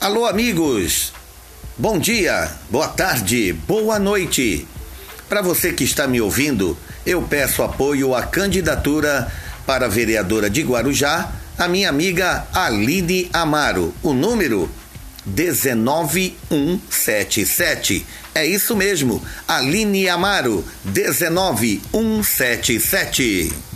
Alô, amigos! Bom dia, boa tarde, boa noite. Para você que está me ouvindo, eu peço apoio à candidatura para vereadora de Guarujá, a minha amiga Aline Amaro. O número 19177. É isso mesmo, Aline Amaro, 19177.